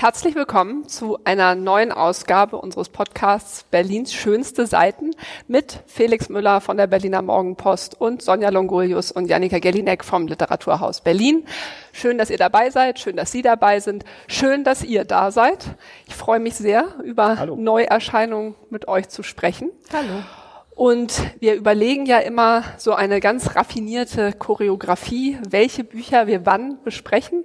Herzlich willkommen zu einer neuen Ausgabe unseres Podcasts Berlins schönste Seiten mit Felix Müller von der Berliner Morgenpost und Sonja Longolius und Janika Gellinek vom Literaturhaus Berlin. Schön, dass ihr dabei seid, schön, dass Sie dabei sind, schön, dass ihr da seid. Ich freue mich sehr, über Hallo. Neuerscheinungen mit euch zu sprechen. Hallo. Und wir überlegen ja immer so eine ganz raffinierte Choreografie, welche Bücher wir wann besprechen.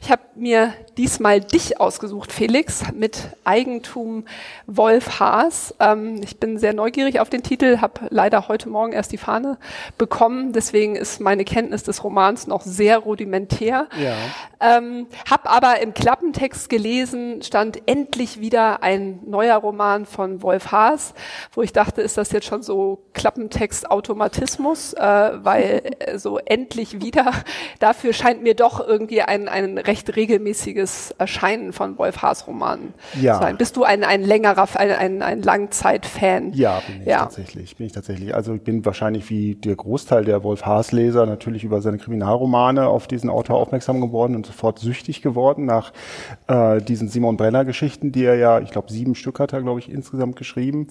Ich habe mir diesmal dich ausgesucht, Felix, mit Eigentum Wolf Haas. Ähm, ich bin sehr neugierig auf den Titel, habe leider heute Morgen erst die Fahne bekommen, deswegen ist meine Kenntnis des Romans noch sehr rudimentär. Ja. Ähm, hab aber im Klappentext gelesen, stand endlich wieder ein neuer Roman von Wolf Haas, wo ich dachte, ist das jetzt schon so Klappentext-Automatismus, äh, weil äh, so endlich wieder, dafür scheint mir doch irgendwie ein, ein recht regelmäßiges Erscheinen von Wolf Haas Romanen ja. sein. Bist du ein, ein längerer, ein, ein, ein Langzeit-Fan? Ja, bin ich ja. tatsächlich. Bin ich tatsächlich. Also ich bin wahrscheinlich wie der Großteil der Wolf Haas Leser natürlich über seine Kriminalromane auf diesen Autor aufmerksam geworden und sofort süchtig geworden nach äh, diesen Simon Brenner Geschichten, die er ja, ich glaube, sieben Stück hat er, glaube ich, insgesamt geschrieben.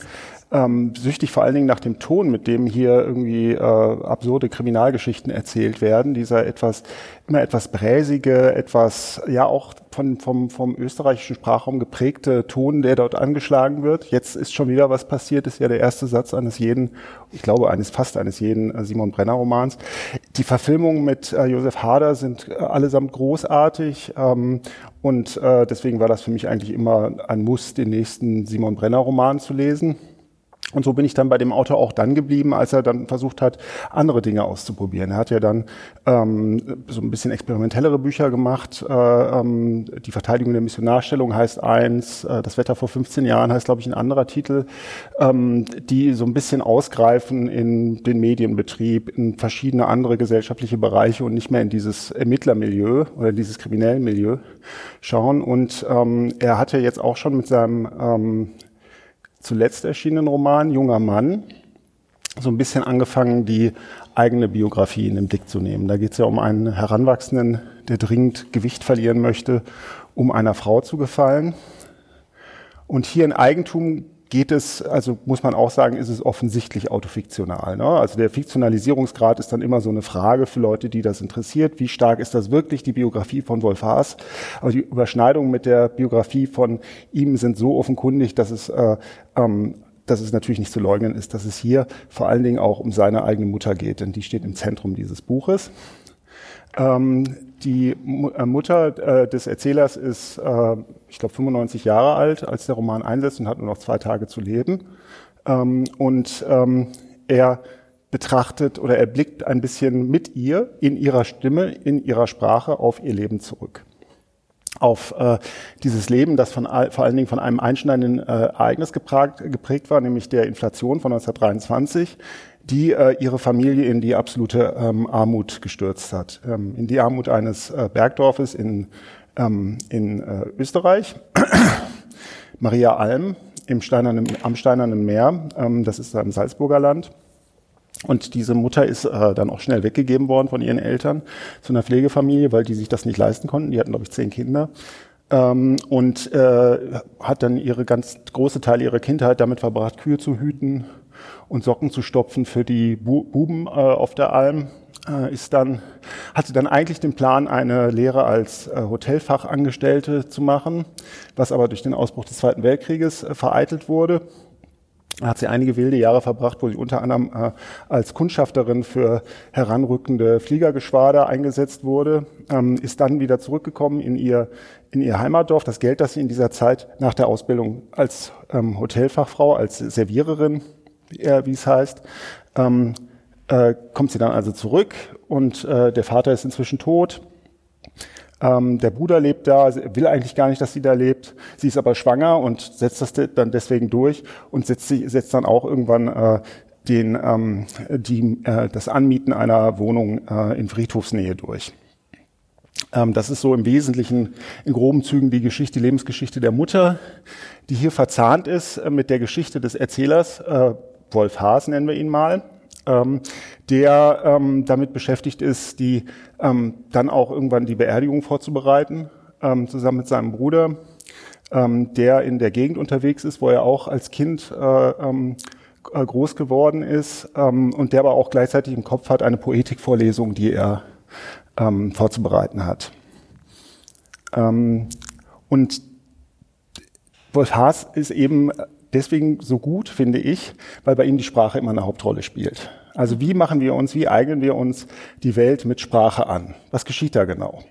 Ähm, süchtig vor allen Dingen nach dem Ton, mit dem hier irgendwie äh, absurde Kriminalgeschichten erzählt werden. Dieser etwas, immer etwas bräsige, etwas, ja auch von, vom, vom österreichischen Sprachraum geprägte Ton, der dort angeschlagen wird. Jetzt ist schon wieder was passiert, ist ja der erste Satz eines jeden, ich glaube, eines fast eines jeden äh, Simon Brenner Romans. Die Verfilmungen mit äh, Josef Hader sind äh, allesamt großartig. Ähm, und äh, deswegen war das für mich eigentlich immer ein Muss, den nächsten Simon Brenner Roman zu lesen. Und so bin ich dann bei dem Autor auch dann geblieben, als er dann versucht hat, andere Dinge auszuprobieren. Er hat ja dann ähm, so ein bisschen experimentellere Bücher gemacht. Äh, ähm, die Verteidigung der Missionarstellung heißt eins, äh, das Wetter vor 15 Jahren heißt, glaube ich, ein anderer Titel, ähm, die so ein bisschen ausgreifen in den Medienbetrieb, in verschiedene andere gesellschaftliche Bereiche und nicht mehr in dieses Ermittlermilieu oder dieses kriminellen Milieu schauen. Und ähm, er hatte jetzt auch schon mit seinem ähm, zuletzt erschienenen Roman Junger Mann so ein bisschen angefangen, die eigene Biografie in den Blick zu nehmen. Da geht es ja um einen Heranwachsenden, der dringend Gewicht verlieren möchte, um einer Frau zu gefallen. Und hier in Eigentum geht es, also muss man auch sagen, ist es offensichtlich autofiktional. Ne? Also der Fiktionalisierungsgrad ist dann immer so eine Frage für Leute, die das interessiert. Wie stark ist das wirklich die Biografie von Wolf Haas? Aber die Überschneidungen mit der Biografie von ihm sind so offenkundig, dass es äh, ähm, dass es natürlich nicht zu leugnen ist, dass es hier vor allen Dingen auch um seine eigene Mutter geht, denn die steht im Zentrum dieses Buches. Ähm, die äh, Mutter äh, des Erzählers ist, äh, ich glaube, 95 Jahre alt, als der Roman einsetzt und hat nur noch zwei Tage zu leben. Ähm, und ähm, er betrachtet oder er blickt ein bisschen mit ihr in ihrer Stimme, in ihrer Sprache auf ihr Leben zurück. Auf äh, dieses Leben, das von, vor allen Dingen von einem einschneidenden äh, Ereignis geprägt, geprägt war, nämlich der Inflation von 1923, die äh, ihre Familie in die absolute ähm, Armut gestürzt hat. Ähm, in die Armut eines äh, Bergdorfes in, ähm, in äh, Österreich. Maria Alm im Steinernen, am Steinernen Meer, ähm, das ist da im Salzburger Land. Und diese Mutter ist äh, dann auch schnell weggegeben worden von ihren Eltern zu einer Pflegefamilie, weil die sich das nicht leisten konnten. Die hatten, glaube ich, zehn Kinder. Ähm, und äh, hat dann ihre ganz große Teile ihrer Kindheit damit verbracht, Kühe zu hüten und Socken zu stopfen für die Bu Buben äh, auf der Alm. Äh, ist dann, hatte dann eigentlich den Plan, eine Lehre als äh, Hotelfachangestellte zu machen, was aber durch den Ausbruch des Zweiten Weltkrieges äh, vereitelt wurde. Da hat sie einige wilde Jahre verbracht, wo sie unter anderem äh, als Kundschafterin für heranrückende Fliegergeschwader eingesetzt wurde, ähm, ist dann wieder zurückgekommen in ihr, in ihr Heimatdorf. Das Geld, das sie in dieser Zeit nach der Ausbildung als ähm, Hotelfachfrau, als Serviererin äh, wie es heißt, ähm, äh, kommt sie dann also zurück und äh, der Vater ist inzwischen tot. Ähm, der Bruder lebt da, will eigentlich gar nicht, dass sie da lebt. Sie ist aber schwanger und setzt das dann deswegen durch und setzt, sie, setzt dann auch irgendwann äh, den, ähm, die, äh, das Anmieten einer Wohnung äh, in Friedhofsnähe durch. Ähm, das ist so im Wesentlichen in groben Zügen die Geschichte, die Lebensgeschichte der Mutter, die hier verzahnt ist äh, mit der Geschichte des Erzählers, äh, Wolf Haas nennen wir ihn mal, ähm, der ähm, damit beschäftigt ist, die ähm, dann auch irgendwann die Beerdigung vorzubereiten ähm, zusammen mit seinem Bruder, ähm, der in der Gegend unterwegs ist, wo er auch als Kind äh, ähm, äh, groß geworden ist ähm, und der aber auch gleichzeitig im Kopf hat eine Poetikvorlesung, die er ähm, vorzubereiten hat. Ähm, und Wolf Haas ist eben deswegen so gut, finde ich, weil bei ihm die Sprache immer eine Hauptrolle spielt. Also wie machen wir uns, wie eignen wir uns die Welt mit Sprache an? Was geschieht da genau?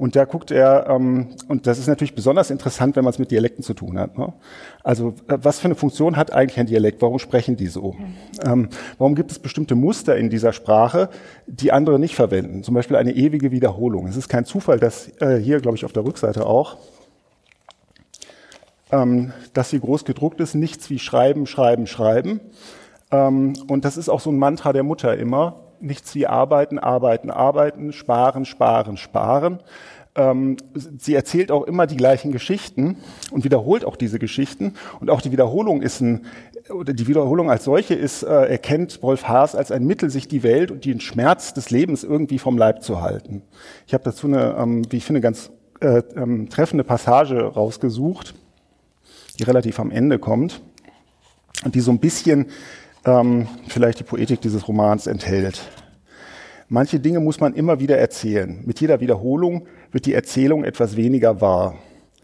Und da guckt er, ähm, und das ist natürlich besonders interessant, wenn man es mit Dialekten zu tun hat. Ne? Also äh, was für eine Funktion hat eigentlich ein Dialekt? Warum sprechen die so? Ähm, warum gibt es bestimmte Muster in dieser Sprache, die andere nicht verwenden? Zum Beispiel eine ewige Wiederholung. Es ist kein Zufall, dass äh, hier, glaube ich, auf der Rückseite auch, ähm, dass hier groß gedruckt ist, nichts wie schreiben, schreiben, schreiben. Ähm, und das ist auch so ein Mantra der Mutter immer nichts wie arbeiten, arbeiten, arbeiten, sparen, sparen, sparen. Ähm, sie erzählt auch immer die gleichen Geschichten und wiederholt auch diese Geschichten. Und auch die Wiederholung ist ein, oder die Wiederholung als solche ist, äh, erkennt Wolf Haas als ein Mittel, sich die Welt und den Schmerz des Lebens irgendwie vom Leib zu halten. Ich habe dazu eine, ähm, wie ich finde, ganz äh, ähm, treffende Passage rausgesucht, die relativ am Ende kommt und die so ein bisschen ähm, vielleicht die Poetik dieses Romans enthält. Manche Dinge muss man immer wieder erzählen. Mit jeder Wiederholung wird die Erzählung etwas weniger wahr,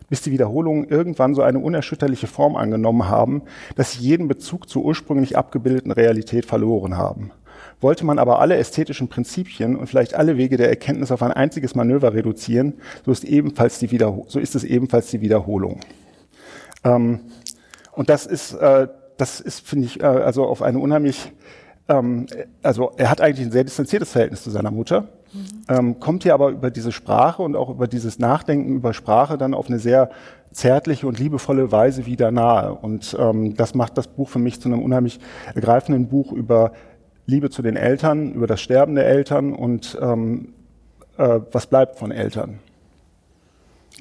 bis die Wiederholungen irgendwann so eine unerschütterliche Form angenommen haben, dass sie jeden Bezug zur ursprünglich abgebildeten Realität verloren haben. Wollte man aber alle ästhetischen Prinzipien und vielleicht alle Wege der Erkenntnis auf ein einziges Manöver reduzieren, so ist, ebenfalls die so ist es ebenfalls die Wiederholung. Ähm, und das ist äh, das ist, finde ich, äh, also auf eine unheimlich, ähm, also er hat eigentlich ein sehr distanziertes Verhältnis zu seiner Mutter, mhm. ähm, kommt hier aber über diese Sprache und auch über dieses Nachdenken über Sprache dann auf eine sehr zärtliche und liebevolle Weise wieder nahe. Und ähm, das macht das Buch für mich zu einem unheimlich ergreifenden Buch über Liebe zu den Eltern, über das Sterben der Eltern und ähm, äh, was bleibt von Eltern.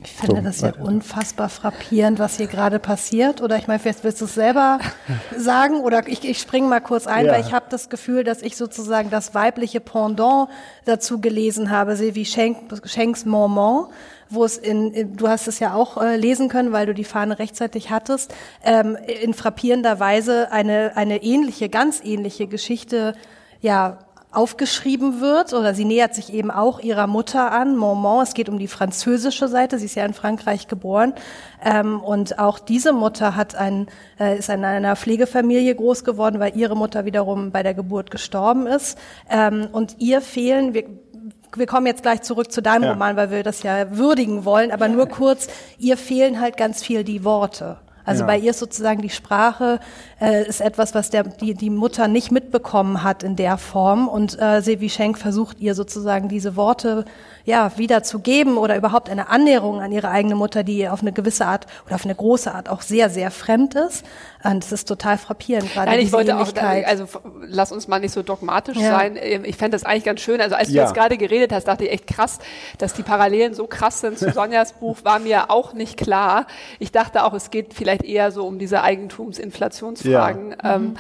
Ich finde so, das ja unfassbar frappierend, was hier gerade passiert. Oder ich meine, vielleicht willst du es selber sagen oder ich, ich springe mal kurz ein, ja. weil ich habe das Gefühl, dass ich sozusagen das weibliche Pendant dazu gelesen habe, Sylvie Schenk, Schenks Moment, wo es in, du hast es ja auch äh, lesen können, weil du die Fahne rechtzeitig hattest, ähm, in frappierender Weise eine, eine ähnliche, ganz ähnliche Geschichte ja aufgeschrieben wird oder sie nähert sich eben auch ihrer Mutter an, Moment. Es geht um die französische Seite. Sie ist ja in Frankreich geboren. Ähm, und auch diese Mutter hat ein, äh, ist in einer Pflegefamilie groß geworden, weil ihre Mutter wiederum bei der Geburt gestorben ist. Ähm, und ihr fehlen, wir, wir kommen jetzt gleich zurück zu deinem ja. Roman, weil wir das ja würdigen wollen, aber nur kurz, ihr fehlen halt ganz viel die Worte. Also ja. bei ihr ist sozusagen die Sprache äh, ist etwas, was der, die, die Mutter nicht mitbekommen hat in der Form. Und äh, Sevi Schenk versucht ihr sozusagen diese Worte ja, wieder zu geben oder überhaupt eine Annäherung an ihre eigene Mutter, die auf eine gewisse Art oder auf eine große Art auch sehr, sehr fremd ist. Und es ist total frappierend, gerade Nein, ich wollte auch, also lass uns mal nicht so dogmatisch ja. sein. Ähm, ich fände das eigentlich ganz schön. Also als ja. du jetzt gerade geredet hast, dachte ich echt krass, dass die Parallelen so krass sind zu Sonjas Buch, war mir auch nicht klar. Ich dachte auch, es geht vielleicht eher so um diese Eigentumsinflationsfragen. Ja. Ähm, mhm.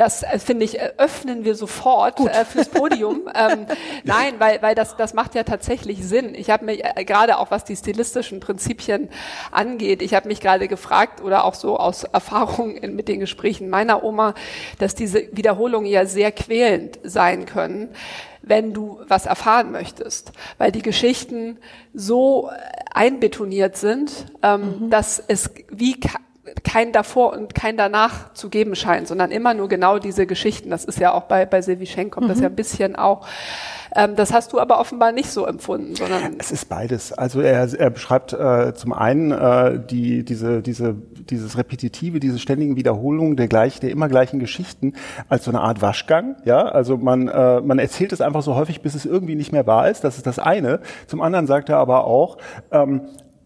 Das äh, finde ich, äh, öffnen wir sofort äh, fürs Podium. ähm, nein, weil, weil das, das macht ja tatsächlich Sinn. Ich habe mich äh, gerade auch, was die stilistischen Prinzipien angeht, ich habe mich gerade gefragt oder auch so aus Erfahrung in, mit den Gesprächen meiner Oma, dass diese Wiederholungen ja sehr quälend sein können wenn du was erfahren möchtest, weil die Geschichten so einbetoniert sind, ähm, mhm. dass es wie kein davor und kein danach zu geben scheint, sondern immer nur genau diese Geschichten. Das ist ja auch bei, bei Silvi Schenk kommt mhm. das ja ein bisschen auch. Ähm, das hast du aber offenbar nicht so empfunden, sondern. Es ist beides. Also er, er beschreibt äh, zum einen äh, die, diese, diese, dieses Repetitive, diese ständigen Wiederholungen der gleich, der immer gleichen Geschichten als so eine Art Waschgang. Ja, also man, äh, man erzählt es einfach so häufig, bis es irgendwie nicht mehr wahr ist. Das ist das eine. Zum anderen sagt er aber auch, ähm,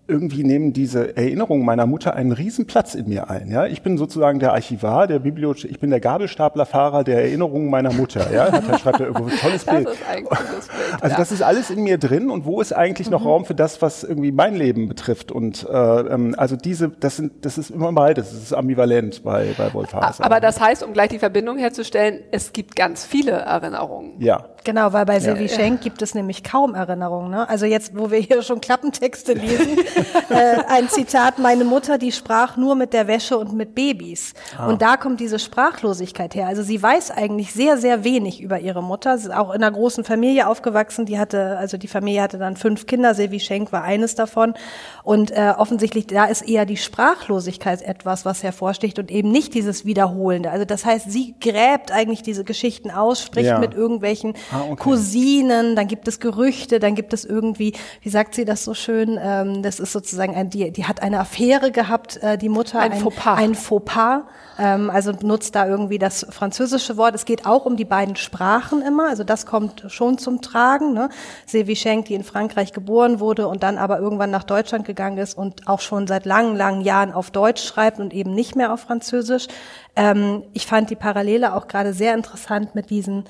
irgendwie nehmen diese Erinnerungen meiner Mutter einen Riesenplatz in mir ein. Ja, ich bin sozusagen der Archivar, der Bibliothek, ich bin der Gabelstaplerfahrer der Erinnerungen meiner Mutter. Ja, hat er schreibt er irgendwo ein tolles Bild. Das ein Bild. Also das ist alles in mir drin und wo ist eigentlich noch mhm. Raum für das, was irgendwie mein Leben betrifft? Und äh, ähm, also diese, das sind, das ist immer beides. Das ist ambivalent bei bei Wolf. Aber das heißt, um gleich die Verbindung herzustellen, es gibt ganz viele Erinnerungen. Ja. Genau, weil bei Sylvie ja. Schenk gibt es nämlich kaum Erinnerungen. Ne? Also jetzt, wo wir hier schon Klappentexte lesen, äh, ein Zitat, meine Mutter, die sprach nur mit der Wäsche und mit Babys. Ah. Und da kommt diese Sprachlosigkeit her. Also sie weiß eigentlich sehr, sehr wenig über ihre Mutter. Sie ist auch in einer großen Familie aufgewachsen. Die hatte, also die Familie hatte dann fünf Kinder. Sylvie Schenk war eines davon. Und äh, offensichtlich, da ist eher die Sprachlosigkeit etwas, was hervorsticht und eben nicht dieses Wiederholende. Also das heißt, sie gräbt eigentlich diese Geschichten aus, spricht ja. mit irgendwelchen ah, okay. Cousinen, dann gibt es Gerüchte, dann gibt es irgendwie, wie sagt sie das so schön, ähm, das ist sozusagen, ein, die, die hat eine Affäre gehabt, äh, die Mutter. Ein, ein Fauxpas. Ein Fauxpas, ähm, also nutzt da irgendwie das französische Wort. Es geht auch um die beiden Sprachen immer, also das kommt schon zum Tragen. Ne? Sylvie Schenk, die in Frankreich geboren wurde und dann aber irgendwann nach Deutschland gegangen ist und auch schon seit langen, langen Jahren auf Deutsch schreibt und eben nicht mehr auf Französisch. Ähm, ich fand die Parallele auch gerade sehr interessant mit diesen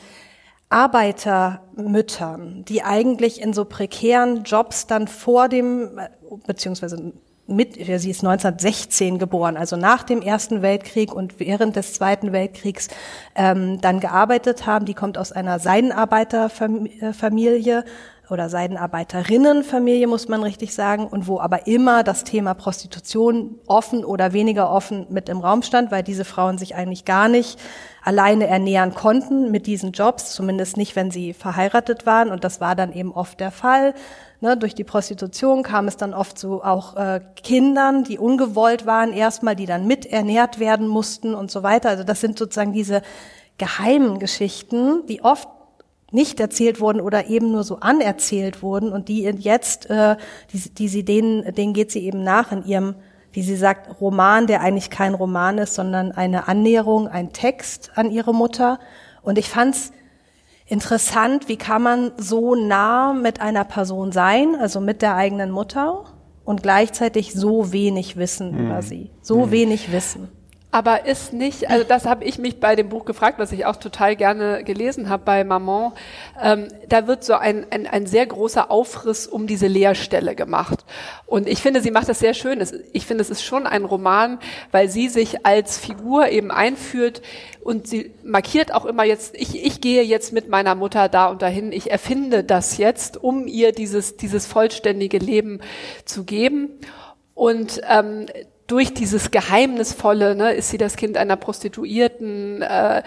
Arbeitermüttern, die eigentlich in so prekären Jobs dann vor dem, beziehungsweise mit, sie ist 1916 geboren, also nach dem Ersten Weltkrieg und während des Zweiten Weltkriegs ähm, dann gearbeitet haben. Die kommt aus einer Seidenarbeiterfamilie oder Seidenarbeiterinnenfamilie, muss man richtig sagen, und wo aber immer das Thema Prostitution offen oder weniger offen mit im Raum stand, weil diese Frauen sich eigentlich gar nicht alleine ernähren konnten mit diesen Jobs, zumindest nicht, wenn sie verheiratet waren. Und das war dann eben oft der Fall. Ne, durch die Prostitution kam es dann oft zu auch äh, Kindern, die ungewollt waren, erstmal, die dann mit ernährt werden mussten und so weiter. Also das sind sozusagen diese geheimen Geschichten, die oft nicht erzählt wurden oder eben nur so anerzählt wurden und die jetzt, äh, die, die sie denen, denen geht sie eben nach in ihrem, wie sie sagt, Roman, der eigentlich kein Roman ist, sondern eine Annäherung, ein Text an ihre Mutter. Und ich fand's interessant, wie kann man so nah mit einer Person sein, also mit der eigenen Mutter und gleichzeitig so wenig wissen mhm. über sie, so mhm. wenig wissen. Aber ist nicht, also das habe ich mich bei dem Buch gefragt, was ich auch total gerne gelesen habe bei Maman. Ähm, da wird so ein, ein, ein sehr großer Aufriss um diese Leerstelle gemacht. Und ich finde, sie macht das sehr schön. Ich finde, es ist schon ein Roman, weil sie sich als Figur eben einführt und sie markiert auch immer jetzt, ich, ich gehe jetzt mit meiner Mutter da und dahin, ich erfinde das jetzt, um ihr dieses, dieses vollständige Leben zu geben. Und ähm, durch dieses Geheimnisvolle, ne, ist sie das Kind einer Prostituierten, äh,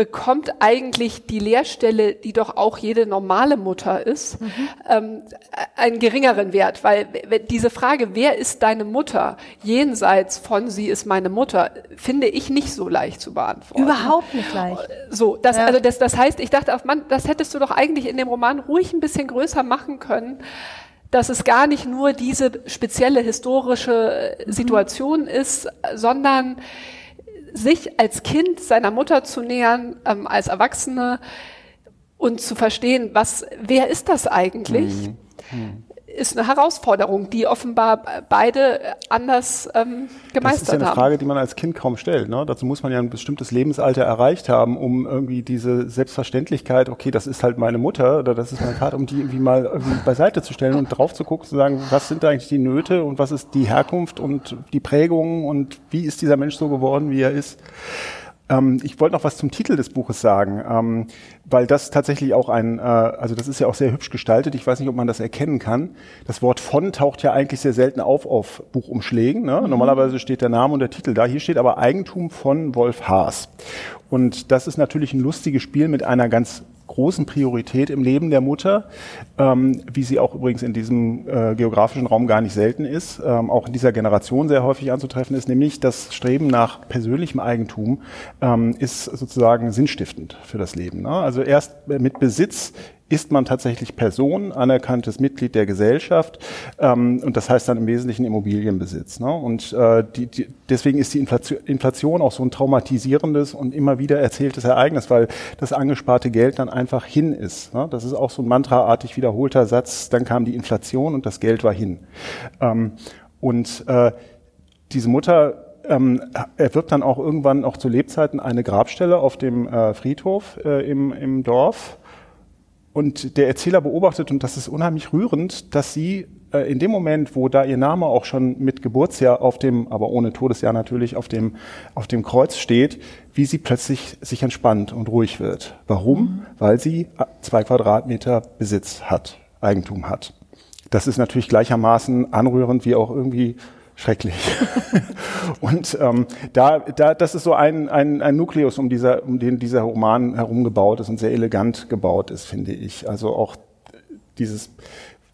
bekommt eigentlich die Lehrstelle, die doch auch jede normale Mutter ist, mhm. ähm, einen geringeren Wert, weil diese Frage, wer ist deine Mutter, jenseits von sie ist meine Mutter, finde ich nicht so leicht zu beantworten. Überhaupt nicht leicht. So, das, ja. also das, das heißt, ich dachte, Mann, das hättest du doch eigentlich in dem Roman ruhig ein bisschen größer machen können dass es gar nicht nur diese spezielle historische äh, Situation ist, sondern sich als Kind seiner Mutter zu nähern, ähm, als Erwachsene und zu verstehen, was, wer ist das eigentlich? Mhm. Mhm ist eine Herausforderung, die offenbar beide anders ähm, gemeistert haben. Das ist ja eine haben. Frage, die man als Kind kaum stellt. Ne? Dazu muss man ja ein bestimmtes Lebensalter erreicht haben, um irgendwie diese Selbstverständlichkeit, okay, das ist halt meine Mutter oder das ist mein Vater, um die irgendwie mal irgendwie beiseite zu stellen und drauf zu gucken, zu sagen, was sind eigentlich die Nöte und was ist die Herkunft und die Prägung und wie ist dieser Mensch so geworden, wie er ist. Ähm, ich wollte noch was zum Titel des Buches sagen, ähm, weil das tatsächlich auch ein, äh, also das ist ja auch sehr hübsch gestaltet. Ich weiß nicht, ob man das erkennen kann. Das Wort von taucht ja eigentlich sehr selten auf auf Buchumschlägen. Ne? Mhm. Normalerweise steht der Name und der Titel da. Hier steht aber Eigentum von Wolf Haas. Und das ist natürlich ein lustiges Spiel mit einer ganz großen Priorität im Leben der Mutter, ähm, wie sie auch übrigens in diesem äh, geografischen Raum gar nicht selten ist, ähm, auch in dieser Generation sehr häufig anzutreffen ist, nämlich das Streben nach persönlichem Eigentum ähm, ist sozusagen sinnstiftend für das Leben. Ne? Also erst mit Besitz ist man tatsächlich Person, anerkanntes Mitglied der Gesellschaft ähm, und das heißt dann im Wesentlichen Immobilienbesitz. Ne? Und äh, die, die, deswegen ist die Inflation, Inflation auch so ein traumatisierendes und immer wieder erzähltes Ereignis, weil das angesparte Geld dann einfach hin ist. Ne? Das ist auch so ein mantraartig wiederholter Satz, dann kam die Inflation und das Geld war hin. Ähm, und äh, diese Mutter ähm, erwirbt dann auch irgendwann auch zu Lebzeiten eine Grabstelle auf dem äh, Friedhof äh, im, im Dorf und der Erzähler beobachtet, und das ist unheimlich rührend, dass sie äh, in dem Moment, wo da ihr Name auch schon mit Geburtsjahr auf dem, aber ohne Todesjahr natürlich, auf dem, auf dem Kreuz steht, wie sie plötzlich sich entspannt und ruhig wird. Warum? Mhm. Weil sie äh, zwei Quadratmeter Besitz hat, Eigentum hat. Das ist natürlich gleichermaßen anrührend wie auch irgendwie schrecklich. und ähm, da, da, das ist so ein, ein, ein Nukleus, um, dieser, um den dieser Roman herumgebaut ist und sehr elegant gebaut ist, finde ich. Also auch dieses,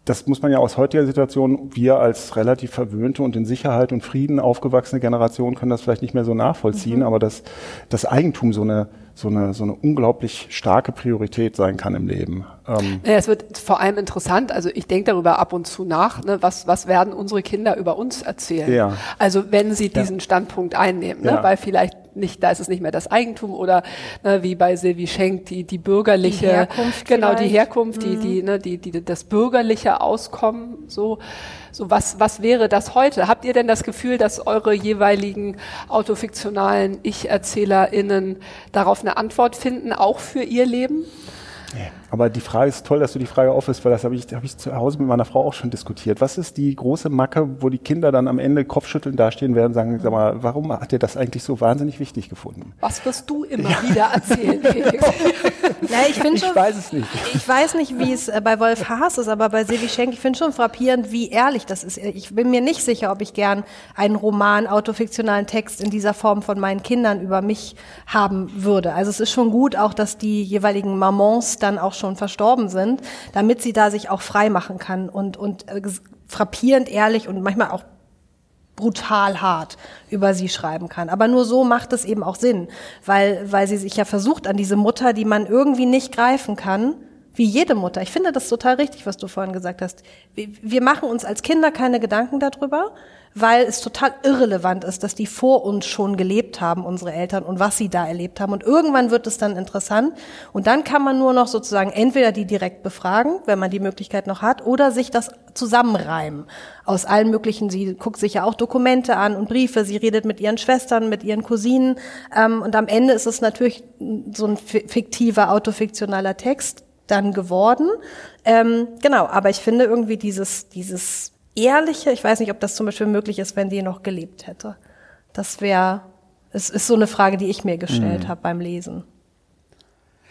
das muss man ja aus heutiger Situation, wir als relativ verwöhnte und in Sicherheit und Frieden aufgewachsene Generation können das vielleicht nicht mehr so nachvollziehen, mhm. aber dass das Eigentum so eine, so eine, so eine unglaublich starke Priorität sein kann im Leben. Ähm ja, es wird vor allem interessant, also ich denke darüber ab und zu nach, ne, was, was werden unsere Kinder über uns erzählen? Ja. Also wenn sie diesen ja. Standpunkt einnehmen, ne, ja. weil vielleicht nicht, da ist es nicht mehr das Eigentum oder ne, wie bei Silvi Schenk die, die bürgerliche, die Herkunft genau, vielleicht. die Herkunft, mhm. die, die, ne, die, die, das bürgerliche Auskommen, so, so was, was wäre das heute? Habt ihr denn das Gefühl, dass eure jeweiligen autofiktionalen Ich-ErzählerInnen darauf eine Antwort finden, auch für ihr Leben? Aber die Frage ist toll, dass du die Frage aufhörst, weil das habe ich, hab ich zu Hause mit meiner Frau auch schon diskutiert. Was ist die große Macke, wo die Kinder dann am Ende Kopfschütteln dastehen werden und sagen, sag mal, warum hat dir das eigentlich so wahnsinnig wichtig gefunden? Was wirst du immer ja. wieder erzählen, Felix? ja, ich finde schon, ich weiß es nicht. Ich weiß nicht, wie es äh, bei Wolf Haas ist, aber bei Silvi Schenk, ich finde schon frappierend, wie ehrlich das ist. Ich bin mir nicht sicher, ob ich gern einen Roman, autofiktionalen Text in dieser Form von meinen Kindern über mich haben würde. Also es ist schon gut auch, dass die jeweiligen Mamans dann auch schon verstorben sind, damit sie da sich auch frei machen kann und, und äh, frappierend ehrlich und manchmal auch brutal hart über sie schreiben kann. Aber nur so macht es eben auch Sinn, weil, weil sie sich ja versucht an diese Mutter, die man irgendwie nicht greifen kann, wie jede Mutter. Ich finde das total richtig, was du vorhin gesagt hast. Wir machen uns als Kinder keine Gedanken darüber, weil es total irrelevant ist, dass die vor uns schon gelebt haben, unsere Eltern, und was sie da erlebt haben. Und irgendwann wird es dann interessant. Und dann kann man nur noch sozusagen entweder die direkt befragen, wenn man die Möglichkeit noch hat, oder sich das zusammenreimen. Aus allen möglichen, sie guckt sich ja auch Dokumente an und Briefe, sie redet mit ihren Schwestern, mit ihren Cousinen. Ähm, und am Ende ist es natürlich so ein fiktiver, autofiktionaler Text dann geworden. Ähm, genau, aber ich finde irgendwie dieses, dieses ehrliche, ich weiß nicht, ob das zum Beispiel möglich ist, wenn die noch gelebt hätte. Das wäre, es ist so eine Frage, die ich mir gestellt mhm. habe beim Lesen.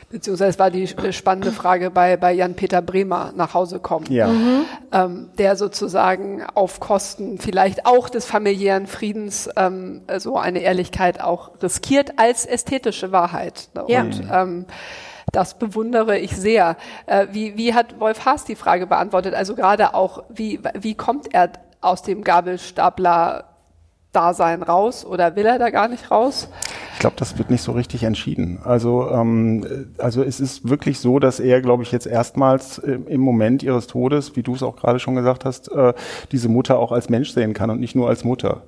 Beziehungsweise es war die spannende Frage bei, bei Jan-Peter Bremer nach Hause kommen, ja. mhm. ähm, der sozusagen auf Kosten vielleicht auch des familiären Friedens ähm, so eine Ehrlichkeit auch riskiert als ästhetische Wahrheit. Ne? Ja. Und ähm, das bewundere ich sehr. Äh, wie, wie hat Wolf Haas die Frage beantwortet? Also gerade auch, wie, wie kommt er aus dem Gabelstapler Dasein raus oder will er da gar nicht raus? Ich glaube, das wird nicht so richtig entschieden. Also, ähm, also es ist wirklich so, dass er, glaube ich, jetzt erstmals äh, im Moment ihres Todes, wie du es auch gerade schon gesagt hast, äh, diese Mutter auch als Mensch sehen kann und nicht nur als Mutter.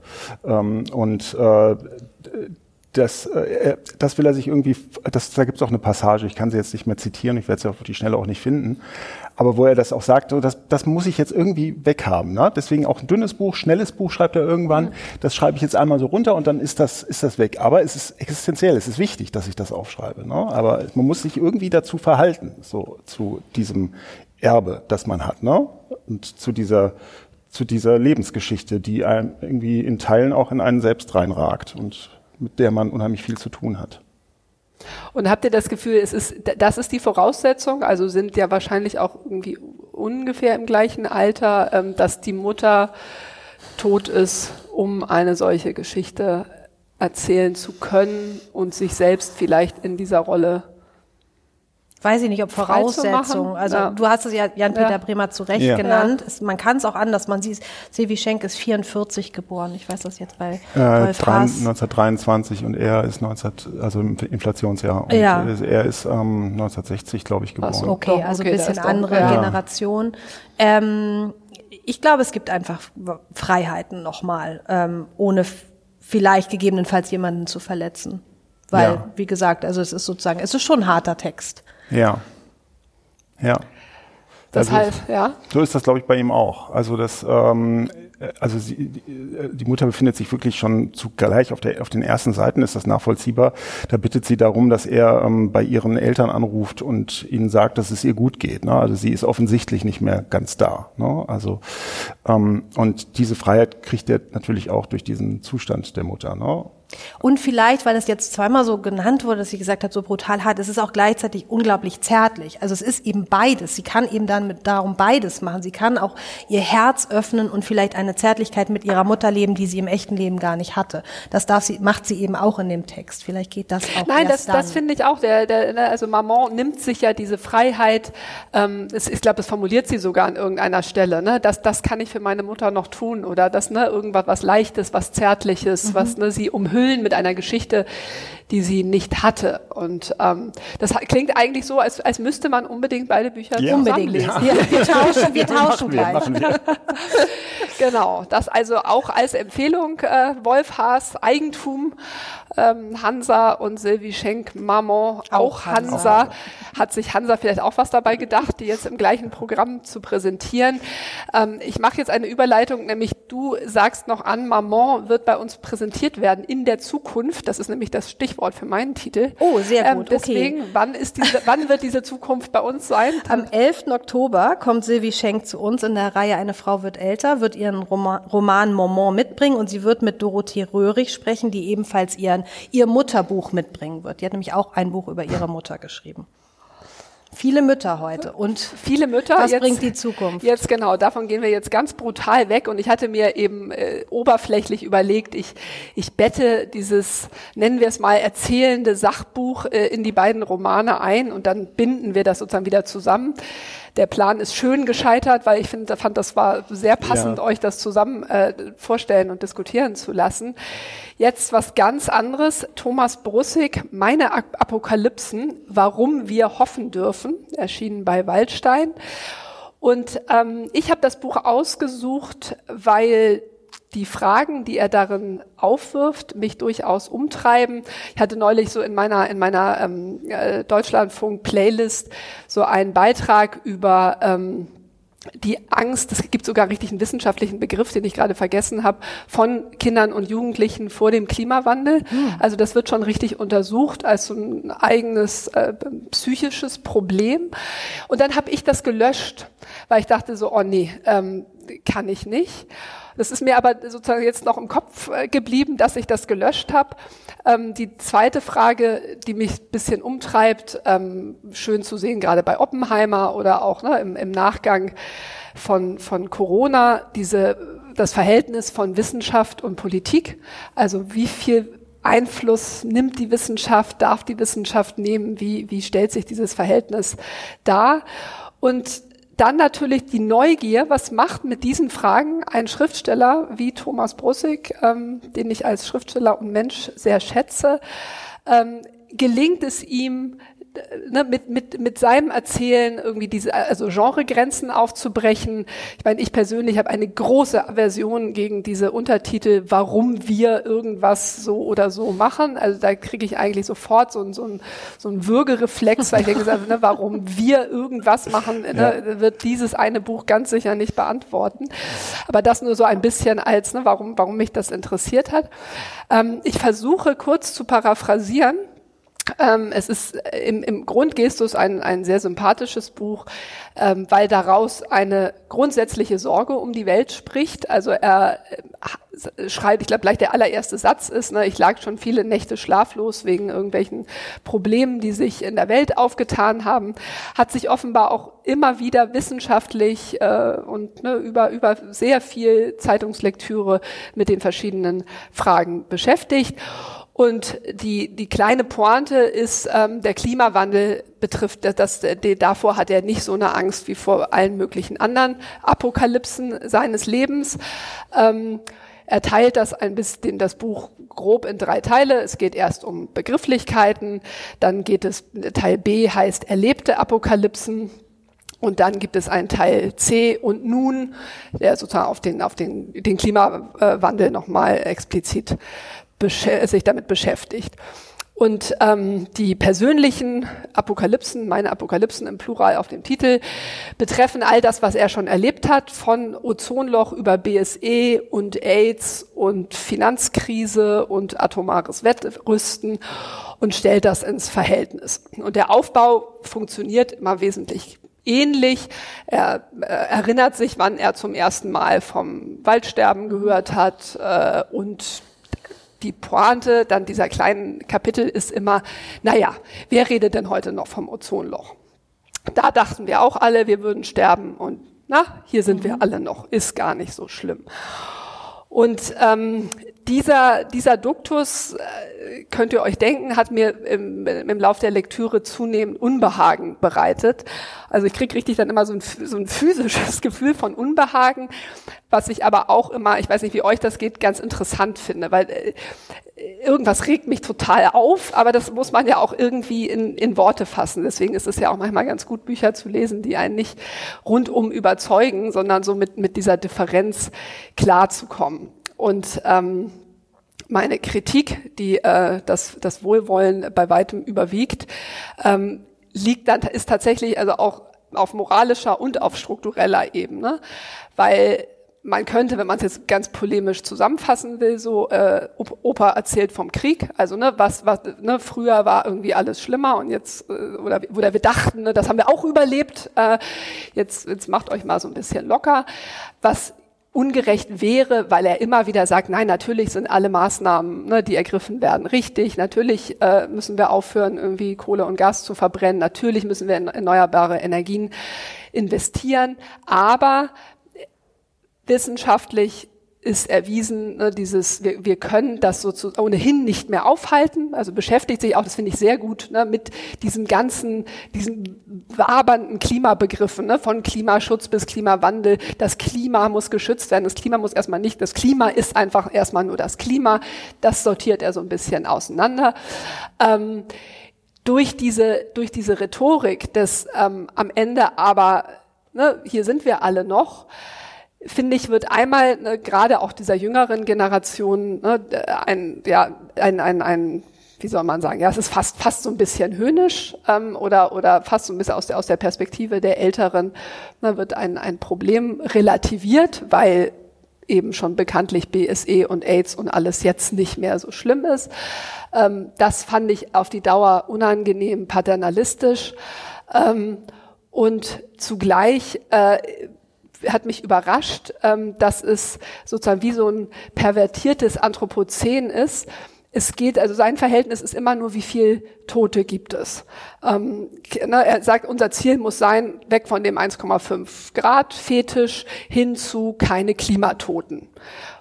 Ähm, und äh, das, äh, das will er sich irgendwie, das, da gibt es auch eine Passage, ich kann sie jetzt nicht mehr zitieren, ich werde sie auf die Schnelle auch nicht finden, aber wo er das auch sagt, so, das, das muss ich jetzt irgendwie weghaben. Ne? Deswegen auch ein dünnes Buch, schnelles Buch schreibt er irgendwann, mhm. das schreibe ich jetzt einmal so runter und dann ist das, ist das weg. Aber es ist existenziell, es ist wichtig, dass ich das aufschreibe. Ne? Aber man muss sich irgendwie dazu verhalten, so zu diesem Erbe, das man hat. Ne? Und zu dieser zu dieser Lebensgeschichte, die einem irgendwie in Teilen auch in einen selbst reinragt. Und mit der man unheimlich viel zu tun hat. Und habt ihr das Gefühl, es ist, das ist die Voraussetzung? Also sind ja wahrscheinlich auch irgendwie ungefähr im gleichen Alter, ähm, dass die Mutter tot ist, um eine solche Geschichte erzählen zu können und sich selbst vielleicht in dieser Rolle weiß ich nicht, ob Voraussetzung. Also ja. du hast es ja Jan-Peter ja. Bremer zu Recht ja. genannt. Es, man kann es auch anders. Man sieht, Sevi Schenk ist 44 geboren. Ich weiß das jetzt bei äh, 1923 und er ist 19, also im Inflationsjahr. Und ja. er ist ähm, 1960, glaube ich, geboren. So, okay, also ein bisschen andere Generation. Ähm, ich glaube, es gibt einfach Freiheiten nochmal, ähm, ohne vielleicht gegebenenfalls jemanden zu verletzen. Weil, wie gesagt, also es ist sozusagen, es ist schon ein harter Text. Ja. Ja. Das also, heißt, ja. So ist das, glaube ich, bei ihm auch. Also das, ähm, also sie, die Mutter befindet sich wirklich schon zugleich auf, der, auf den ersten Seiten, ist das nachvollziehbar. Da bittet sie darum, dass er ähm, bei ihren Eltern anruft und ihnen sagt, dass es ihr gut geht. Ne? Also sie ist offensichtlich nicht mehr ganz da. Ne? Also ähm, und diese Freiheit kriegt er natürlich auch durch diesen Zustand der Mutter. Ne? Und vielleicht, weil das jetzt zweimal so genannt wurde, dass sie gesagt hat, so brutal hart, es ist auch gleichzeitig unglaublich zärtlich. Also es ist eben beides. Sie kann eben dann mit darum beides machen. Sie kann auch ihr Herz öffnen und vielleicht eine Zärtlichkeit mit ihrer Mutter leben, die sie im echten Leben gar nicht hatte. Das darf sie, macht sie eben auch in dem Text. Vielleicht geht das auch. Nein, das, dann. das finde ich auch. Der, der, ne, also Maman nimmt sich ja diese Freiheit. Ähm, es, ich glaube, das formuliert sie sogar an irgendeiner Stelle. Ne? Das, das kann ich für meine Mutter noch tun oder das ne irgendwas was Leichtes, was Zärtliches, mhm. was ne sie umhüllt füllen mit einer Geschichte, die sie nicht hatte. Und ähm, das klingt eigentlich so, als, als müsste man unbedingt beide Bücher ja. zusammenlesen. Ja. Ja, wir tauschen, wir tauschen gleich. genau, das also auch als Empfehlung äh, Wolf Haas Eigentum ähm, Hansa und Sylvie Schenk Maman auch, auch Hansa. Hansa. Hat sich Hansa vielleicht auch was dabei gedacht, die jetzt im gleichen Programm zu präsentieren. Ähm, ich mache jetzt eine Überleitung, nämlich du sagst noch an, Maman wird bei uns präsentiert werden in der Zukunft. Das ist nämlich das Stichwort für meinen Titel. Oh, sehr ähm, gut. Ähm, deswegen, okay. wann ist diese, wann wird diese Zukunft bei uns sein? Am 11. Oktober kommt Sylvie Schenk zu uns in der Reihe Eine Frau wird älter, wird ihren Roman, Roman Maman mitbringen und sie wird mit Dorothee Röhrig sprechen, die ebenfalls ihren ihr Mutterbuch mitbringen wird. Die hat nämlich auch ein Buch über ihre Mutter geschrieben. Viele Mütter heute und viele Mütter. Was jetzt, bringt die Zukunft? Jetzt genau, davon gehen wir jetzt ganz brutal weg. Und ich hatte mir eben äh, oberflächlich überlegt, ich ich bette dieses nennen wir es mal erzählende Sachbuch äh, in die beiden Romane ein und dann binden wir das sozusagen wieder zusammen. Der Plan ist schön gescheitert, weil ich finde, fand, das war sehr passend, ja. euch das zusammen äh, vorstellen und diskutieren zu lassen. Jetzt was ganz anderes. Thomas Brussig, meine Apokalypsen, warum wir hoffen dürfen, erschienen bei Waldstein. Und ähm, ich habe das Buch ausgesucht, weil die Fragen, die er darin aufwirft, mich durchaus umtreiben. Ich hatte neulich so in meiner in meiner ähm, äh, Deutschlandfunk-Playlist so einen Beitrag über ähm, die Angst, es gibt sogar richtig einen wissenschaftlichen Begriff, den ich gerade vergessen habe, von Kindern und Jugendlichen vor dem Klimawandel. Mhm. Also das wird schon richtig untersucht als so ein eigenes äh, psychisches Problem. Und dann habe ich das gelöscht, weil ich dachte so, oh nee, ähm, kann ich nicht. Das ist mir aber sozusagen jetzt noch im Kopf äh, geblieben, dass ich das gelöscht habe. Ähm, die zweite Frage, die mich ein bisschen umtreibt, ähm, schön zu sehen, gerade bei Oppenheimer oder auch ne, im, im Nachgang von, von Corona, diese, das Verhältnis von Wissenschaft und Politik. Also wie viel Einfluss nimmt die Wissenschaft, darf die Wissenschaft nehmen, wie, wie stellt sich dieses Verhältnis dar? Und dann natürlich die Neugier, was macht mit diesen Fragen ein Schriftsteller wie Thomas Brussig, ähm, den ich als Schriftsteller und Mensch sehr schätze, ähm, gelingt es ihm, ne, mit, mit, mit seinem Erzählen irgendwie diese also Genregrenzen aufzubrechen. Ich meine, ich persönlich habe eine große Aversion gegen diese Untertitel, warum wir irgendwas so oder so machen. Also da kriege ich eigentlich sofort so, so, ein, so ein Würgereflex, weil ich denke, ne, warum wir irgendwas machen, ne, ja. wird dieses eine Buch ganz sicher nicht beantworten. Aber das nur so ein bisschen als, ne, warum, warum mich das interessiert hat. Ähm, ich versuche kurz zu paraphrasieren ähm, es ist äh, im, im Grundgestus ein, ein sehr sympathisches Buch, ähm, weil daraus eine grundsätzliche Sorge um die Welt spricht. Also er äh, schreibt, ich glaube, gleich der allererste Satz ist, ne, ich lag schon viele Nächte schlaflos wegen irgendwelchen Problemen, die sich in der Welt aufgetan haben, hat sich offenbar auch immer wieder wissenschaftlich äh, und ne, über, über sehr viel Zeitungslektüre mit den verschiedenen Fragen beschäftigt. Und die, die kleine Pointe ist, ähm, der Klimawandel betrifft, das, das, die, davor hat er nicht so eine Angst wie vor allen möglichen anderen Apokalypsen seines Lebens. Ähm, er teilt das ein bisschen, das Buch grob in drei Teile. Es geht erst um Begrifflichkeiten, dann geht es, Teil B heißt erlebte Apokalypsen. Und dann gibt es einen Teil C und nun, der sozusagen auf den, auf den, den Klimawandel nochmal explizit sich damit beschäftigt. Und ähm, die persönlichen Apokalypsen, meine Apokalypsen im Plural auf dem Titel, betreffen all das, was er schon erlebt hat, von Ozonloch über BSE und AIDS und Finanzkrise und atomares Wettrüsten und stellt das ins Verhältnis. Und der Aufbau funktioniert immer wesentlich ähnlich. Er äh, erinnert sich, wann er zum ersten Mal vom Waldsterben gehört hat äh, und die Pointe dann dieser kleinen Kapitel ist immer, naja, wer redet denn heute noch vom Ozonloch? Da dachten wir auch alle, wir würden sterben und na, hier sind wir mhm. alle noch, ist gar nicht so schlimm. Und ähm, dieser, dieser Duktus, äh, könnt ihr euch denken, hat mir im, im Lauf der Lektüre zunehmend Unbehagen bereitet. Also ich kriege richtig dann immer so ein, so ein physisches Gefühl von Unbehagen, was ich aber auch immer, ich weiß nicht, wie euch das geht, ganz interessant finde, weil äh, irgendwas regt mich total auf, aber das muss man ja auch irgendwie in, in Worte fassen. Deswegen ist es ja auch manchmal ganz gut, Bücher zu lesen, die einen nicht rundum überzeugen, sondern so mit, mit dieser Differenz klarzukommen. Und ähm, meine Kritik, die äh, das, das Wohlwollen bei weitem überwiegt, ähm, liegt dann ist tatsächlich also auch auf moralischer und auf struktureller Ebene, weil man könnte, wenn man es jetzt ganz polemisch zusammenfassen will, so äh, Opa erzählt vom Krieg, also ne, was, was ne, früher war irgendwie alles schlimmer und jetzt äh, oder oder wir dachten, ne, das haben wir auch überlebt. Äh, jetzt jetzt macht euch mal so ein bisschen locker. Was ungerecht wäre, weil er immer wieder sagt, nein, natürlich sind alle Maßnahmen, ne, die ergriffen werden, richtig. Natürlich äh, müssen wir aufhören, irgendwie Kohle und Gas zu verbrennen. Natürlich müssen wir in erneuerbare Energien investieren. Aber wissenschaftlich ist erwiesen, ne, dieses, wir, wir können das so ohnehin nicht mehr aufhalten, also beschäftigt sich auch, das finde ich sehr gut, ne, mit diesen ganzen, diesen wabernden Klimabegriffen, ne, von Klimaschutz bis Klimawandel. Das Klima muss geschützt werden, das Klima muss erstmal nicht, das Klima ist einfach erstmal nur das Klima. Das sortiert er so ein bisschen auseinander. Ähm, durch diese, durch diese Rhetorik des ähm, am Ende aber, ne, hier sind wir alle noch, finde ich, wird einmal ne, gerade auch dieser jüngeren Generation ne, ein, ja, ein, ein, ein, wie soll man sagen, ja, es ist fast, fast so ein bisschen höhnisch ähm, oder, oder fast so ein bisschen aus der, aus der Perspektive der Älteren ne, wird ein, ein Problem relativiert, weil eben schon bekanntlich BSE und AIDS und alles jetzt nicht mehr so schlimm ist. Ähm, das fand ich auf die Dauer unangenehm paternalistisch. Ähm, und zugleich äh, hat mich überrascht, ähm, dass es sozusagen wie so ein pervertiertes Anthropozän ist. Es geht, also sein Verhältnis ist immer nur, wie viel Tote gibt es. Ähm, ne, er sagt, unser Ziel muss sein, weg von dem 1,5 Grad Fetisch hin zu keine Klimatoten.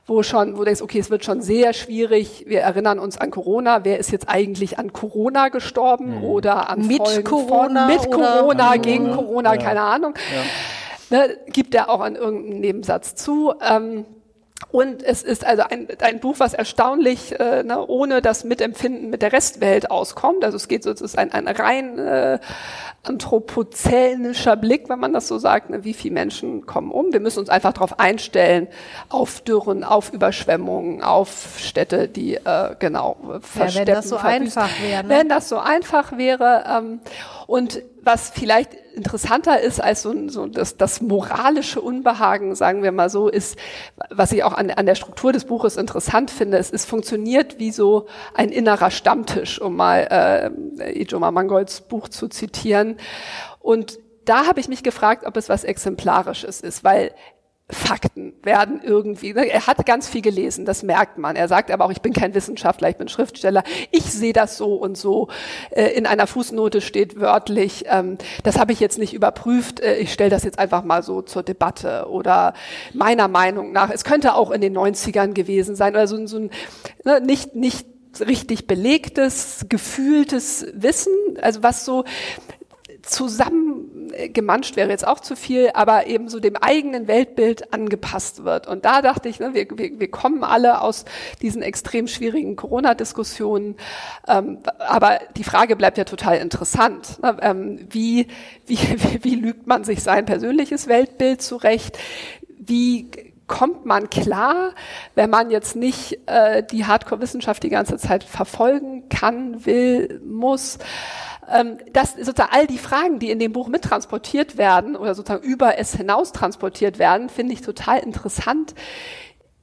Wo schon, wo du denkst, okay, es wird schon sehr schwierig. Wir erinnern uns an Corona. Wer ist jetzt eigentlich an Corona gestorben mhm. oder an mit Folgen Corona von, mit Corona, gegen Corona, Corona, ja. keine Ahnung. Ja ne, gibt er auch an irgendeinem Nebensatz zu. Ähm, und es ist also ein, ein Buch, was erstaunlich äh, ne, ohne das Mitempfinden mit der Restwelt auskommt. Also es geht so, es ist ein, ein rein äh, anthropozänischer Blick, wenn man das so sagt. Ne, wie viele Menschen kommen um? Wir müssen uns einfach darauf einstellen, auf Dürren, auf Überschwemmungen, auf Städte, die äh, genau versteppen. Ja, wenn das so verwüsten. einfach wäre. Ne? Wenn das so einfach wäre. Ähm, und was vielleicht interessanter ist als so, so das, das moralische Unbehagen, sagen wir mal so, ist, was ich auch an, an der Struktur des Buches interessant finde, es, es funktioniert wie so ein innerer Stammtisch, um mal äh, Ijoma Mangolds Buch zu zitieren. Und da habe ich mich gefragt, ob es was Exemplarisches ist, weil Fakten werden irgendwie, ne? er hat ganz viel gelesen, das merkt man. Er sagt aber auch, ich bin kein Wissenschaftler, ich bin Schriftsteller, ich sehe das so und so. Äh, in einer Fußnote steht wörtlich, ähm, das habe ich jetzt nicht überprüft, äh, ich stelle das jetzt einfach mal so zur Debatte oder meiner Meinung nach, es könnte auch in den 90ern gewesen sein oder so, so ein, ne, nicht, nicht richtig belegtes, gefühltes Wissen, also was so zusammengemanscht wäre jetzt auch zu viel, aber eben so dem eigenen Weltbild angepasst wird. Und da dachte ich, ne, wir, wir, wir kommen alle aus diesen extrem schwierigen Corona-Diskussionen, ähm, aber die Frage bleibt ja total interessant. Ne? Ähm, wie, wie, wie, wie lügt man sich sein persönliches Weltbild zurecht? Wie kommt man klar, wenn man jetzt nicht äh, die Hardcore-Wissenschaft die ganze Zeit verfolgen kann, will, muss? Ähm, dass sozusagen all die Fragen, die in dem Buch mittransportiert werden oder sozusagen über es hinaus transportiert werden, finde ich total interessant.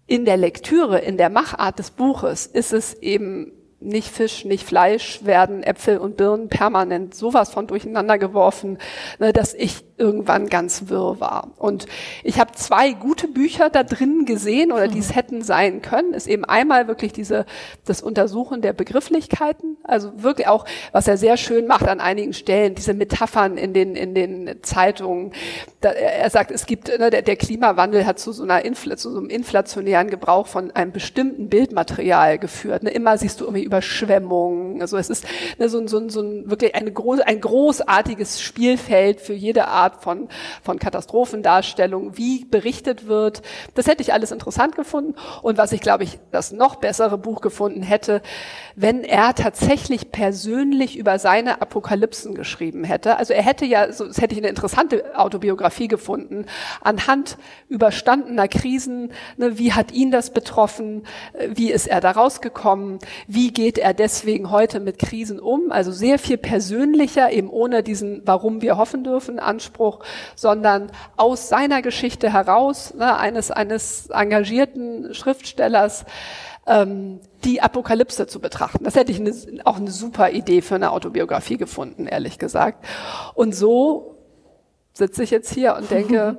In der Lektüre, in der Machart des Buches ist es eben nicht Fisch, nicht Fleisch werden Äpfel und Birnen permanent sowas von durcheinander geworfen, ne, dass ich irgendwann ganz wirr war. Und ich habe zwei gute Bücher da drin gesehen oder die es mhm. hätten sein können. Ist eben einmal wirklich diese das Untersuchen der Begrifflichkeiten, also wirklich auch, was er sehr schön macht an einigen Stellen, diese Metaphern in den in den Zeitungen. Da, er sagt, es gibt ne, der, der Klimawandel hat zu so einer Infl zu so einem inflationären Gebrauch von einem bestimmten Bildmaterial geführt. Ne, immer siehst du irgendwie Überschwemmungen. Also es ist ne, so, so, so ein wirklich eine groß, ein großartiges Spielfeld für jede Art von, von Katastrophendarstellung, wie berichtet wird. Das hätte ich alles interessant gefunden. Und was ich, glaube ich, das noch bessere Buch gefunden hätte, wenn er tatsächlich persönlich über seine Apokalypsen geschrieben hätte. Also er hätte ja, so, das hätte ich eine interessante Autobiografie gefunden, anhand überstandener Krisen, ne, wie hat ihn das betroffen, wie ist er da rausgekommen, wie geht er deswegen heute mit Krisen um, also sehr viel persönlicher, eben ohne diesen Warum wir hoffen dürfen Anspruch Anspruch, sondern aus seiner Geschichte heraus, ne, eines, eines engagierten Schriftstellers, ähm, die Apokalypse zu betrachten. Das hätte ich eine, auch eine super Idee für eine Autobiografie gefunden, ehrlich gesagt. Und so sitze ich jetzt hier und denke,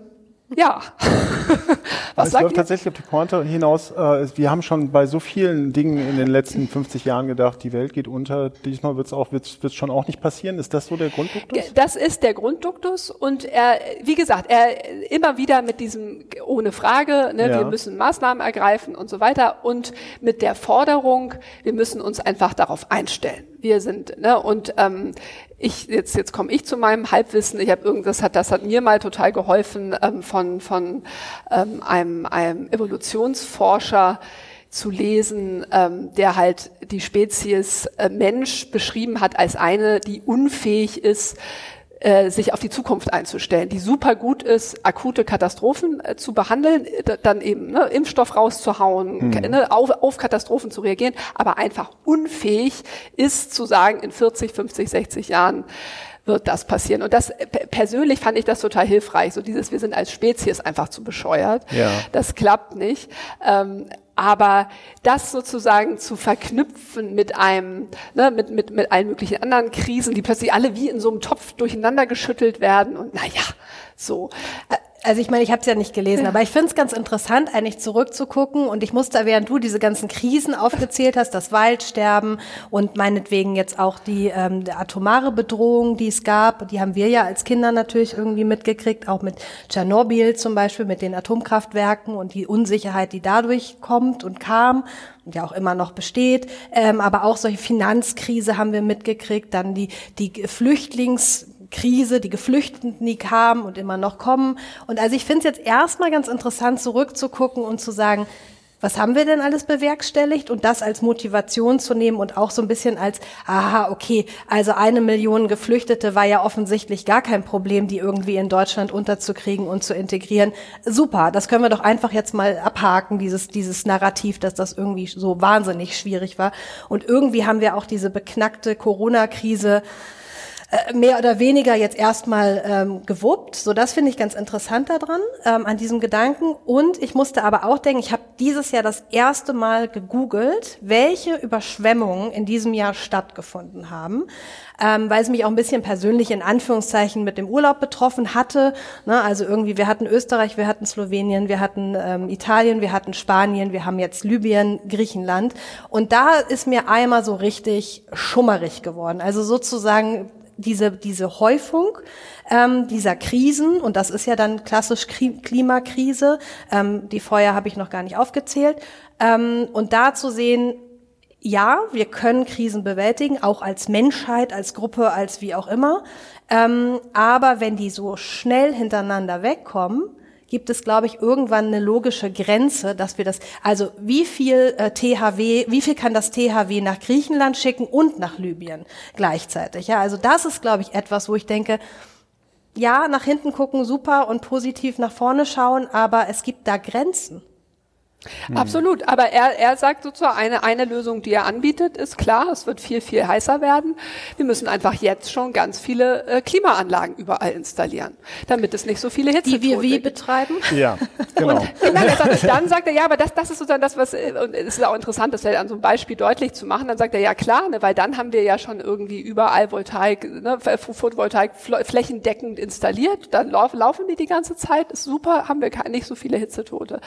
ja. Was es läuft tatsächlich auf die Pointe hinaus. Äh, wir haben schon bei so vielen Dingen in den letzten 50 Jahren gedacht, die Welt geht unter. Diesmal wird es auch, wird's, wird's schon auch nicht passieren. Ist das so der Grundduktus? Das ist der Grundduktus und er, wie gesagt, er immer wieder mit diesem ohne Frage, ne, ja. wir müssen Maßnahmen ergreifen und so weiter und mit der Forderung, wir müssen uns einfach darauf einstellen. Wir sind, ne, und ähm, ich jetzt jetzt komme ich zu meinem Halbwissen. Ich habe irgendwas hat das hat mir mal total geholfen ähm, von von ähm, einem, einem Evolutionsforscher zu lesen, ähm, der halt die Spezies äh, Mensch beschrieben hat als eine, die unfähig ist, sich auf die Zukunft einzustellen, die super gut ist, akute Katastrophen äh, zu behandeln, äh, dann eben ne, Impfstoff rauszuhauen, mhm. ne, auf, auf Katastrophen zu reagieren, aber einfach unfähig ist zu sagen, in 40, 50, 60 Jahren wird das passieren. Und das persönlich fand ich das total hilfreich. So dieses, wir sind als Spezies einfach zu bescheuert. Ja. Das klappt nicht. Ähm, aber das sozusagen zu verknüpfen mit einem, ne, mit, mit, mit allen möglichen anderen Krisen, die plötzlich alle wie in so einem Topf durcheinander geschüttelt werden und naja, so. Also ich meine, ich habe es ja nicht gelesen, aber ich finde es ganz interessant, eigentlich zurückzugucken. Und ich musste, während du diese ganzen Krisen aufgezählt hast, das Waldsterben und meinetwegen jetzt auch die ähm, atomare Bedrohung, die es gab, die haben wir ja als Kinder natürlich irgendwie mitgekriegt, auch mit Tschernobyl zum Beispiel, mit den Atomkraftwerken und die Unsicherheit, die dadurch kommt und kam und ja auch immer noch besteht. Ähm, aber auch solche Finanzkrise haben wir mitgekriegt, dann die, die Flüchtlings Krise, die Geflüchteten, die kamen und immer noch kommen. Und also ich finde es jetzt erstmal ganz interessant, zurückzugucken und zu sagen, was haben wir denn alles bewerkstelligt und das als Motivation zu nehmen und auch so ein bisschen als, aha, okay, also eine Million Geflüchtete war ja offensichtlich gar kein Problem, die irgendwie in Deutschland unterzukriegen und zu integrieren. Super, das können wir doch einfach jetzt mal abhaken, dieses, dieses Narrativ, dass das irgendwie so wahnsinnig schwierig war. Und irgendwie haben wir auch diese beknackte Corona-Krise mehr oder weniger jetzt erstmal ähm, gewuppt. So, das finde ich ganz interessant daran, ähm, an diesem Gedanken. Und ich musste aber auch denken, ich habe dieses Jahr das erste Mal gegoogelt, welche Überschwemmungen in diesem Jahr stattgefunden haben, ähm, weil es mich auch ein bisschen persönlich in Anführungszeichen mit dem Urlaub betroffen hatte. Ne, also irgendwie, wir hatten Österreich, wir hatten Slowenien, wir hatten ähm, Italien, wir hatten Spanien, wir haben jetzt Libyen, Griechenland. Und da ist mir einmal so richtig schummerig geworden. Also sozusagen diese, diese Häufung ähm, dieser Krisen, und das ist ja dann klassisch Klimakrise, ähm, die Feuer habe ich noch gar nicht aufgezählt, ähm, und da zu sehen, ja, wir können Krisen bewältigen, auch als Menschheit, als Gruppe, als wie auch immer. Ähm, aber wenn die so schnell hintereinander wegkommen, gibt es, glaube ich, irgendwann eine logische Grenze, dass wir das, also wie viel äh, THW, wie viel kann das THW nach Griechenland schicken und nach Libyen gleichzeitig? Ja, also das ist, glaube ich, etwas, wo ich denke, ja, nach hinten gucken, super und positiv nach vorne schauen, aber es gibt da Grenzen. Hm. Absolut, aber er, er sagt sozusagen, eine, eine Lösung, die er anbietet, ist klar, es wird viel, viel heißer werden. Wir müssen einfach jetzt schon ganz viele äh, Klimaanlagen überall installieren, damit es nicht so viele Hitze Die wir wie betreiben? Ja, genau. Und dann, sagt, dann sagt er, ja, aber das, das ist sozusagen das, was, äh, und es ist auch interessant, das an so einem Beispiel deutlich zu machen, dann sagt er, ja klar, ne, weil dann haben wir ja schon irgendwie überall Voltaik, ne, Photovoltaik flächendeckend installiert, dann laufen, laufen die die ganze Zeit, ist super, haben wir nicht so viele Hitzetote.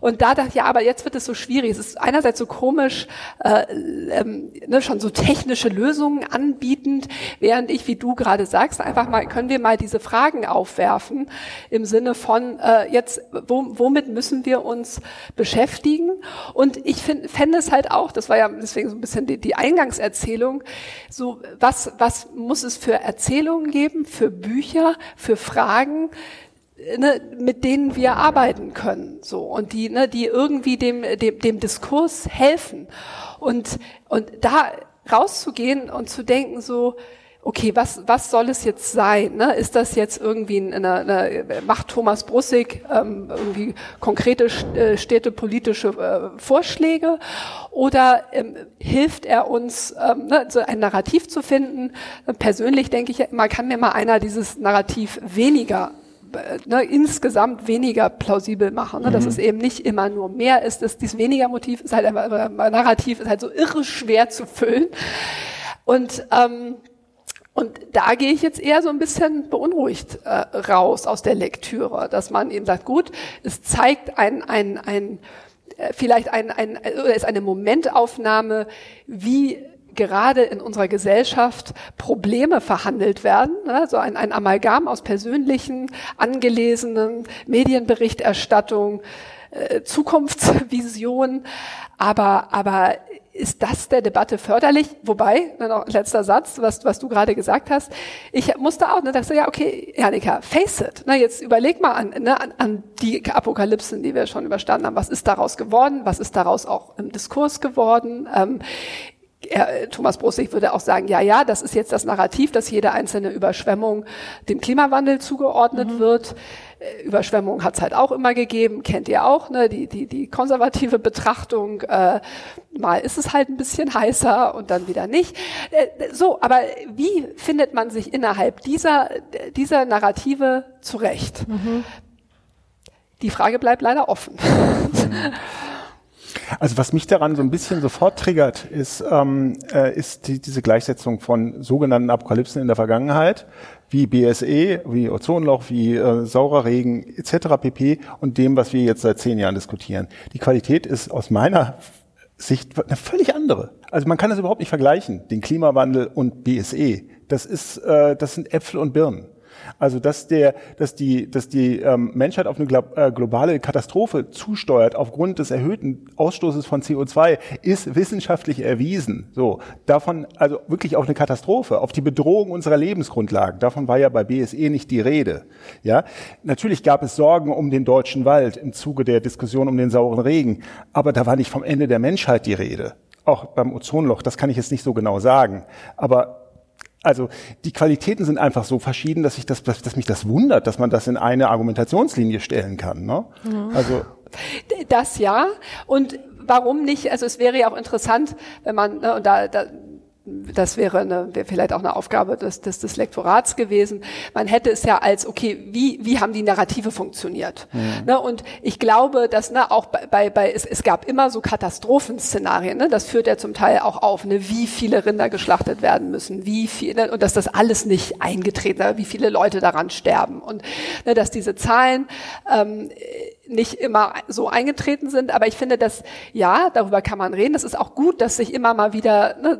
Und da ich, ja, aber jetzt wird es so schwierig. Es ist einerseits so komisch, äh, ähm, ne, schon so technische Lösungen anbietend, während ich, wie du gerade sagst, einfach mal, können wir mal diese Fragen aufwerfen im Sinne von, äh, jetzt, wo, womit müssen wir uns beschäftigen? Und ich fände es halt auch, das war ja deswegen so ein bisschen die, die Eingangserzählung, so was, was muss es für Erzählungen geben, für Bücher, für Fragen, ne, mit denen wir arbeiten können, so und die, ne, die irgendwie dem, dem, dem Diskurs helfen und und da rauszugehen und zu denken so okay, was, was soll es jetzt sein? Ne? Ist das jetzt irgendwie eine, eine macht Thomas Brussig ähm, irgendwie konkrete äh, städtepolitische äh, Vorschläge oder ähm, hilft er uns, ähm, ne, so ein Narrativ zu finden? Persönlich denke ich immer, kann mir mal einer dieses Narrativ weniger ne, insgesamt weniger plausibel machen. Ne? Mhm. Dass es eben nicht immer nur mehr ist. Dass dieses weniger Motiv ist halt einfach, Narrativ ist halt so irre schwer zu füllen. Und ähm, und da gehe ich jetzt eher so ein bisschen beunruhigt äh, raus aus der Lektüre, dass man eben sagt, gut, es zeigt ein, ein, ein äh, vielleicht ein, ein, oder ist eine Momentaufnahme, wie gerade in unserer Gesellschaft Probleme verhandelt werden, ne? so ein, ein Amalgam aus persönlichen, angelesenen Medienberichterstattung, äh, Zukunftsvision, aber, aber ist das der Debatte förderlich? Wobei, noch letzter Satz, was, was du gerade gesagt hast. Ich musste auch, ne, dachte, ja, okay, Janika, face it. Na, jetzt überleg mal an, ne, an, an die Apokalypsen, die wir schon überstanden haben. Was ist daraus geworden? Was ist daraus auch im Diskurs geworden? Ähm, er, Thomas Brusig würde auch sagen, ja, ja, das ist jetzt das Narrativ, dass jede einzelne Überschwemmung dem Klimawandel zugeordnet mhm. wird. Äh, Überschwemmung hat es halt auch immer gegeben, kennt ihr auch, ne? die, die, die konservative Betrachtung. Äh, mal ist es halt ein bisschen heißer und dann wieder nicht. Äh, so, aber wie findet man sich innerhalb dieser, dieser Narrative zurecht? Mhm. Die Frage bleibt leider offen. Mhm. Also was mich daran so ein bisschen sofort triggert, ist, ähm, äh, ist die, diese Gleichsetzung von sogenannten Apokalypsen in der Vergangenheit, wie BSE, wie Ozonloch, wie äh, saurer Regen etc. pp. und dem, was wir jetzt seit zehn Jahren diskutieren. Die Qualität ist aus meiner Sicht eine völlig andere. Also man kann das überhaupt nicht vergleichen, den Klimawandel und BSE. Das ist, äh, das sind Äpfel und Birnen. Also dass der, dass die, dass die ähm, Menschheit auf eine äh, globale Katastrophe zusteuert aufgrund des erhöhten Ausstoßes von CO2 ist wissenschaftlich erwiesen. So davon also wirklich auf eine Katastrophe, auf die Bedrohung unserer Lebensgrundlagen. Davon war ja bei BSE nicht die Rede. Ja, natürlich gab es Sorgen um den deutschen Wald im Zuge der Diskussion um den sauren Regen, aber da war nicht vom Ende der Menschheit die Rede. Auch beim Ozonloch, das kann ich jetzt nicht so genau sagen, aber also die Qualitäten sind einfach so verschieden, dass ich das, dass, dass mich das wundert, dass man das in eine Argumentationslinie stellen kann. Ne? Mhm. Also das ja. Und warum nicht? Also es wäre ja auch interessant, wenn man, ne, und da, da das wäre, eine, wäre vielleicht auch eine Aufgabe des, des, des Lektorats gewesen. Man hätte es ja als, okay, wie, wie haben die Narrative funktioniert? Mhm. Ne, und ich glaube, dass ne, auch bei, bei, bei es, es gab immer so Katastrophenszenarien, ne, das führt ja zum Teil auch auf, ne, wie viele Rinder geschlachtet werden müssen, wie viele, und dass das alles nicht eingetreten ist, wie viele Leute daran sterben. Und ne, dass diese Zahlen ähm, nicht immer so eingetreten sind, aber ich finde, dass ja, darüber kann man reden. Es ist auch gut, dass sich immer mal wieder ne,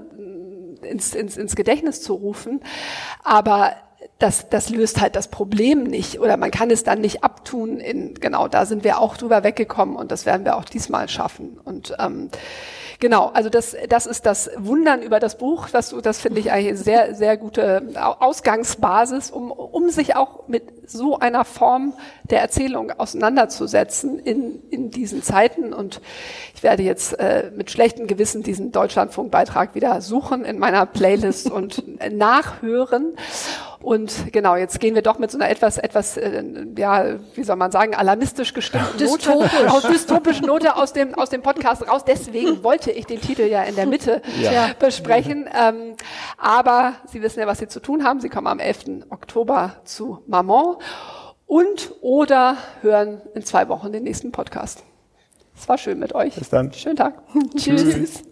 ins, ins, ins Gedächtnis zu rufen. Aber das, das löst halt das Problem nicht oder man kann es dann nicht abtun. In, genau, da sind wir auch drüber weggekommen und das werden wir auch diesmal schaffen. Und ähm, Genau, also das, das ist das Wundern über das Buch. Das, das finde ich eigentlich eine sehr, sehr gute Ausgangsbasis, um, um sich auch mit so einer Form der Erzählung auseinanderzusetzen in, in diesen Zeiten. Und ich werde jetzt äh, mit schlechtem Gewissen diesen Deutschlandfunkbeitrag wieder suchen in meiner Playlist und nachhören. Und genau, jetzt gehen wir doch mit so einer etwas, etwas, äh, ja, wie soll man sagen, alarmistisch gestimmten Dystopisch. Note, dystopischen Note aus dem, aus dem Podcast raus. Deswegen wollte ich den Titel ja in der Mitte ja. besprechen. Ähm, aber Sie wissen ja, was Sie zu tun haben. Sie kommen am 11. Oktober zu Maman und oder hören in zwei Wochen den nächsten Podcast. Es war schön mit euch. Bis dann. Schönen Tag. Tschüss.